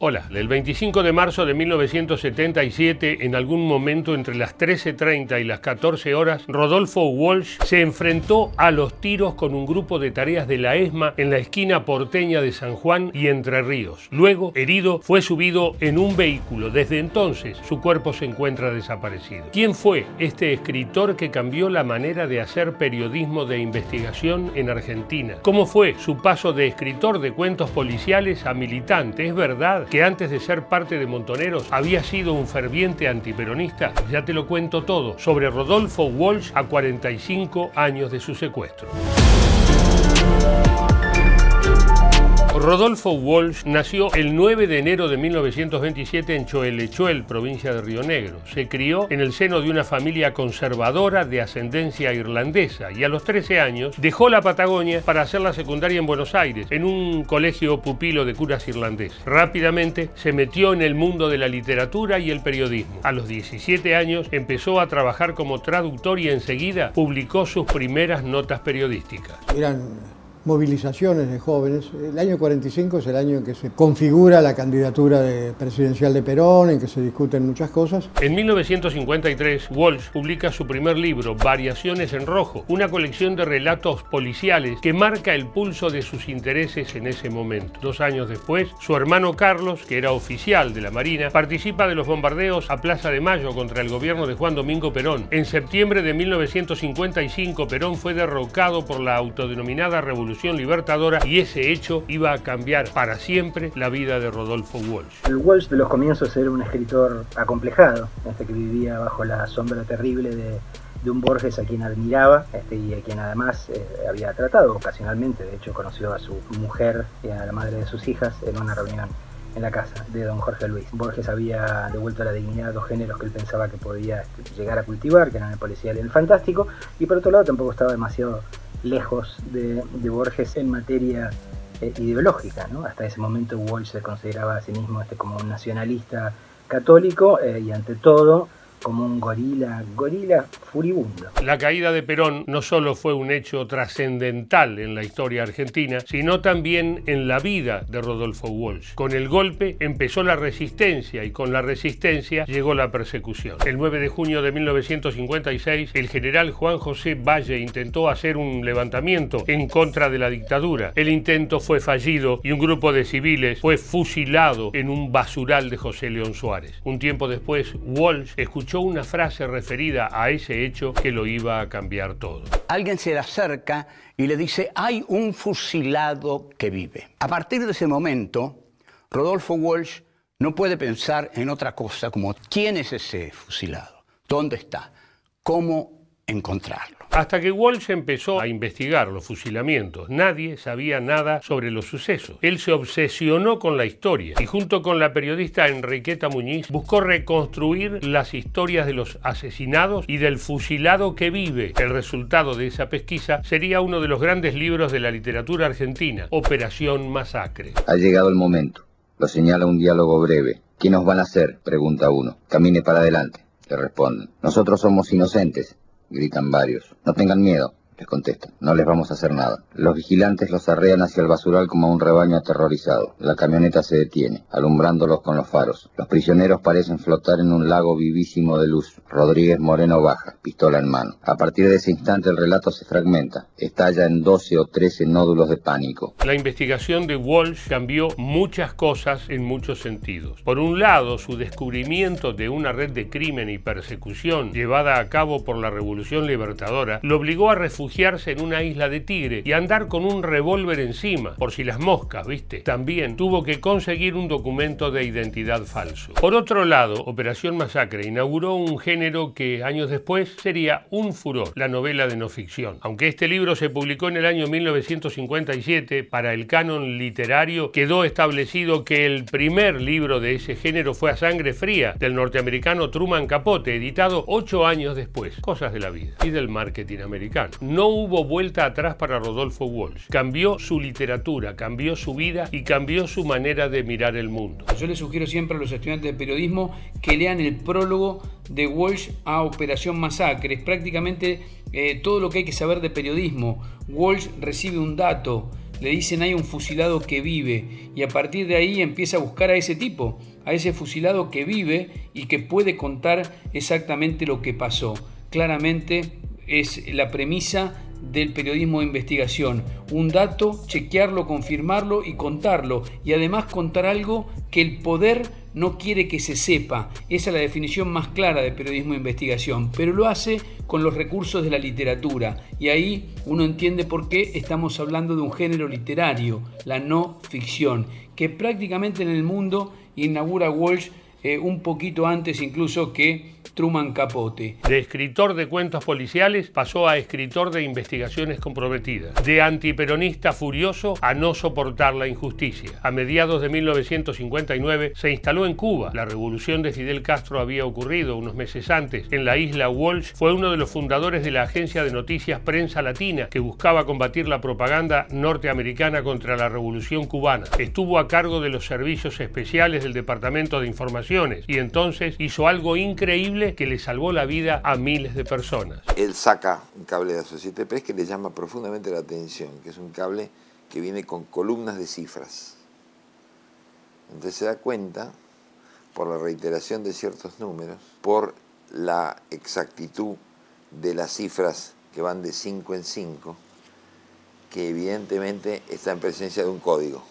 Hola, el 25 de marzo de 1977, en algún momento entre las 13.30 y las 14 horas, Rodolfo Walsh se enfrentó a los tiros con un grupo de tareas de la ESMA en la esquina porteña de San Juan y Entre Ríos. Luego, herido, fue subido en un vehículo. Desde entonces, su cuerpo se encuentra desaparecido. ¿Quién fue este escritor que cambió la manera de hacer periodismo de investigación en Argentina? ¿Cómo fue su paso de escritor de cuentos policiales a militante? ¿Es verdad que antes de ser parte de Montoneros había sido un ferviente antiperonista, ya te lo cuento todo sobre Rodolfo Walsh a 45 años de su secuestro. Rodolfo Walsh nació el 9 de enero de 1927 en Choelechuel, provincia de Río Negro. Se crió en el seno de una familia conservadora de ascendencia irlandesa y a los 13 años dejó la Patagonia para hacer la secundaria en Buenos Aires, en un colegio pupilo de curas irlandeses. Rápidamente se metió en el mundo de la literatura y el periodismo. A los 17 años empezó a trabajar como traductor y enseguida publicó sus primeras notas periodísticas movilizaciones de jóvenes. El año 45 es el año en que se configura la candidatura presidencial de Perón, en que se discuten muchas cosas. En 1953, Walsh publica su primer libro, Variaciones en Rojo, una colección de relatos policiales que marca el pulso de sus intereses en ese momento. Dos años después, su hermano Carlos, que era oficial de la Marina, participa de los bombardeos a Plaza de Mayo contra el gobierno de Juan Domingo Perón. En septiembre de 1955, Perón fue derrocado por la autodenominada Revolución Libertadora y ese hecho iba a cambiar para siempre la vida de Rodolfo Walsh. El Walsh de los comienzos era un escritor acomplejado, este que vivía bajo la sombra terrible de, un Borges a quien admiraba este, y a quien además eh, había tratado ocasionalmente. De hecho, conoció a su mujer y a la madre de sus hijas en una reunión en la casa de don Jorge Luis. Borges había devuelto a la dignidad a dos géneros que él pensaba que podía llegar a cultivar, que eran el policial y el fantástico, y por otro lado tampoco estaba demasiado lejos de, Borges en materia eh, ideológica. ¿no? Hasta ese momento Walsh se consideraba a sí mismo este, como un nacionalista católico eh, y ante todo como un gorila, gorila furibundo. La caída de Perón no solo fue un hecho trascendental en la historia argentina, sino también en la vida de Rodolfo Walsh. Con el golpe empezó la resistencia y con la resistencia llegó la persecución. El 9 de junio de 1956, el general Juan José Valle intentó hacer un levantamiento en contra de la dictadura. El intento fue fallido y un grupo de civiles fue fusilado en un basural de José León Suárez. Un tiempo después, Walsh escuchó una frase referida a ese hecho que lo iba a cambiar todo. Alguien se le acerca y le dice, hay un fusilado que vive. A partir de ese momento, Rodolfo Walsh no puede pensar en otra cosa como quién es ese fusilado, dónde está, cómo encontrarlo. Hasta que Walsh empezó a investigar los fusilamientos, nadie sabía nada sobre los sucesos. Él se obsesionó con la historia y junto con la periodista Enriqueta Muñiz buscó reconstruir las historias de los asesinados y del fusilado que vive. El resultado de esa pesquisa sería uno de los grandes libros de la literatura argentina, Operación Masacre. Ha llegado el momento. Lo señala un diálogo breve. ¿Qué nos van a hacer? pregunta uno. Camine para adelante, le responden. Nosotros somos inocentes gritan varios. No tengan miedo les contestan. No les vamos a hacer nada. Los vigilantes los arrean hacia el basural como un rebaño aterrorizado. La camioneta se detiene, alumbrándolos con los faros. Los prisioneros parecen flotar en un lago vivísimo de luz. Rodríguez Moreno baja, pistola en mano. A partir de ese instante el relato se fragmenta. Estalla en 12 o 13 nódulos de pánico. La investigación de Walsh cambió muchas cosas en muchos sentidos. Por un lado, su descubrimiento de una red de crimen y persecución llevada a cabo por la Revolución Libertadora lo obligó a refugiarse en una isla de Tigre y andar con un revólver encima, por si las moscas, ¿viste? También tuvo que conseguir un documento de identidad falso. Por otro lado, Operación Masacre inauguró un género que años después sería un furor, la novela de no ficción. Aunque este libro se publicó en el año 1957, para el canon literario quedó establecido que el primer libro de ese género fue A Sangre Fría, del norteamericano Truman Capote, editado ocho años después. Cosas de la vida y del marketing americano no hubo vuelta atrás para Rodolfo Walsh. Cambió su literatura, cambió su vida y cambió su manera de mirar el mundo. Yo le sugiero siempre a los estudiantes de periodismo que lean el prólogo de Walsh a Operación Masacre. Es prácticamente eh, todo lo que hay que saber de periodismo. Walsh recibe un dato le dicen hay un fusilado que vive y a partir de ahí empieza a buscar a ese tipo, a ese fusilado que vive y que puede contar exactamente lo que pasó. Claramente es la premisa del periodismo de investigación. Un dato, chequearlo, confirmarlo y contarlo. Y además contar algo que el poder no quiere que se sepa. Esa es la definición más clara de periodismo de investigación. Pero lo hace con los recursos de la literatura. Y ahí uno entiende por qué estamos hablando de un género literario, la no ficción, que prácticamente en el mundo inaugura Walsh eh, un poquito antes incluso que Truman Capote. De escritor de cuentos policiales pasó a escritor de investigaciones comprometidas. De antiperonista furioso a no soportar la injusticia. A mediados de 1959 se instaló en Cuba. La revolución de Fidel Castro había ocurrido unos meses antes. En la isla Walsh fue uno de los fundadores de la agencia de noticias Prensa Latina que buscaba combatir la propaganda norteamericana contra la revolución cubana. Estuvo a cargo de los servicios especiales del Departamento de Informaciones y entonces hizo algo increíble que le salvó la vida a miles de personas. Él saca un cable de Associated Press que le llama profundamente la atención, que es un cable que viene con columnas de cifras. Entonces se da cuenta, por la reiteración de ciertos números, por la exactitud de las cifras que van de 5 en 5, que evidentemente está en presencia de un código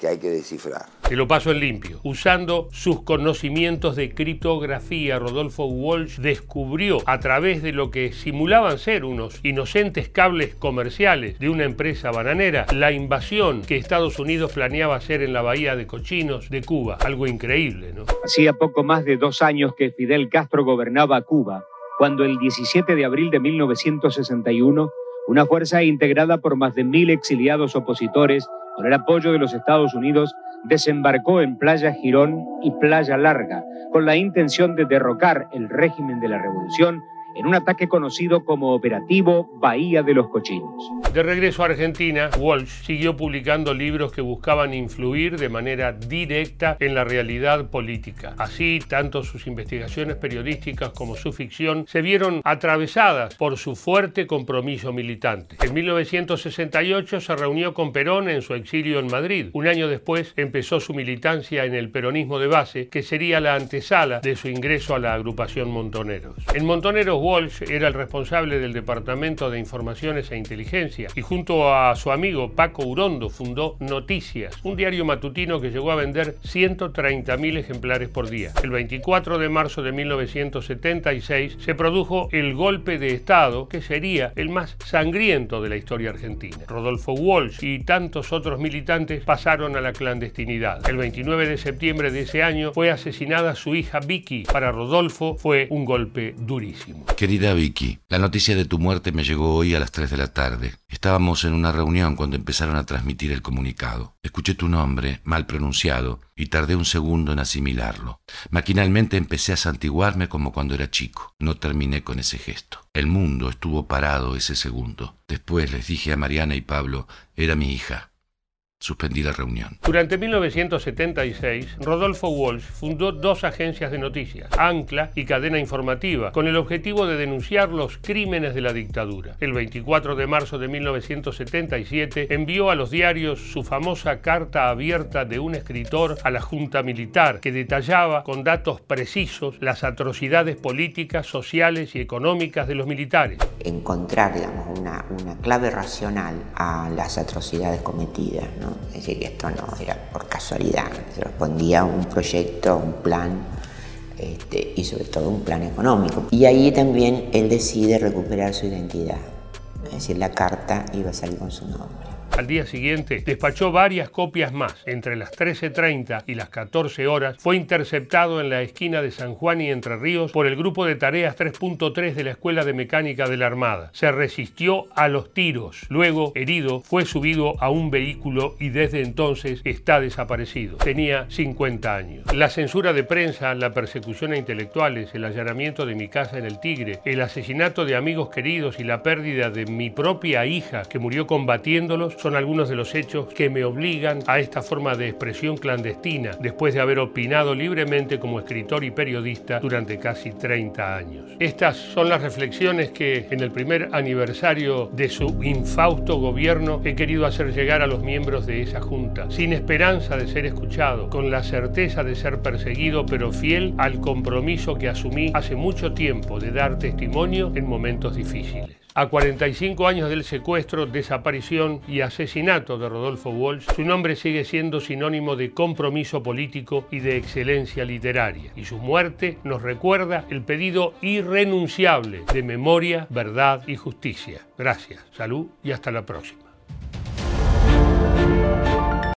que hay que descifrar. Te lo paso en limpio. Usando sus conocimientos de criptografía, Rodolfo Walsh descubrió a través de lo que simulaban ser unos inocentes cables comerciales de una empresa bananera la invasión que Estados Unidos planeaba hacer en la bahía de Cochinos de Cuba. Algo increíble, ¿no? Hacía poco más de dos años que Fidel Castro gobernaba Cuba, cuando el 17 de abril de 1961 una fuerza integrada por más de mil exiliados opositores con el apoyo de los Estados Unidos, desembarcó en Playa Girón y Playa Larga, con la intención de derrocar el régimen de la revolución en un ataque conocido como Operativo Bahía de los Cochinos. De regreso a Argentina, Walsh siguió publicando libros que buscaban influir de manera directa en la realidad política. Así, tanto sus investigaciones periodísticas como su ficción se vieron atravesadas por su fuerte compromiso militante. En 1968 se reunió con Perón en su exilio en Madrid. Un año después empezó su militancia en el peronismo de base, que sería la antesala de su ingreso a la agrupación Montoneros. En Montoneros Walsh era el responsable del Departamento de Informaciones e Inteligencia y junto a su amigo Paco Urondo fundó Noticias, un diario matutino que llegó a vender 130.000 ejemplares por día. El 24 de marzo de 1976 se produjo el golpe de Estado que sería el más sangriento de la historia argentina. Rodolfo Walsh y tantos otros militantes pasaron a la clandestinidad. El 29 de septiembre de ese año fue asesinada su hija Vicky. Para Rodolfo fue un golpe durísimo. Querida Vicky, la noticia de tu muerte me llegó hoy a las 3 de la tarde. Estábamos en una reunión cuando empezaron a transmitir el comunicado. Escuché tu nombre, mal pronunciado, y tardé un segundo en asimilarlo. Maquinalmente empecé a santiguarme como cuando era chico. No terminé con ese gesto. El mundo estuvo parado ese segundo. Después les dije a Mariana y Pablo, era mi hija. Suspendí la reunión. Durante 1976, Rodolfo Walsh fundó dos agencias de noticias, Ancla y Cadena Informativa, con el objetivo de denunciar los crímenes de la dictadura. El 24 de marzo de 1977 envió a los diarios su famosa carta abierta de un escritor a la Junta Militar, que detallaba con datos precisos las atrocidades políticas, sociales y económicas de los militares. Encontrar digamos, una, una clave racional a las atrocidades cometidas. ¿no? Es decir, que esto no era por casualidad, respondía a un proyecto, un plan este, y sobre todo un plan económico. Y ahí también él decide recuperar su identidad, es decir, la carta iba a salir con su nombre. Al día siguiente despachó varias copias más. Entre las 13.30 y las 14 horas fue interceptado en la esquina de San Juan y Entre Ríos por el grupo de tareas 3.3 de la Escuela de Mecánica de la Armada. Se resistió a los tiros. Luego, herido, fue subido a un vehículo y desde entonces está desaparecido. Tenía 50 años. La censura de prensa, la persecución a intelectuales, el allanamiento de mi casa en el Tigre, el asesinato de amigos queridos y la pérdida de mi propia hija que murió combatiéndolos son algunos de los hechos que me obligan a esta forma de expresión clandestina después de haber opinado libremente como escritor y periodista durante casi 30 años. Estas son las reflexiones que en el primer aniversario de su infausto gobierno he querido hacer llegar a los miembros de esa junta, sin esperanza de ser escuchado, con la certeza de ser perseguido, pero fiel al compromiso que asumí hace mucho tiempo de dar testimonio en momentos difíciles. A 45 años del secuestro, desaparición y asesinato de Rodolfo Walsh, su nombre sigue siendo sinónimo de compromiso político y de excelencia literaria. Y su muerte nos recuerda el pedido irrenunciable de memoria, verdad y justicia. Gracias, salud y hasta la próxima.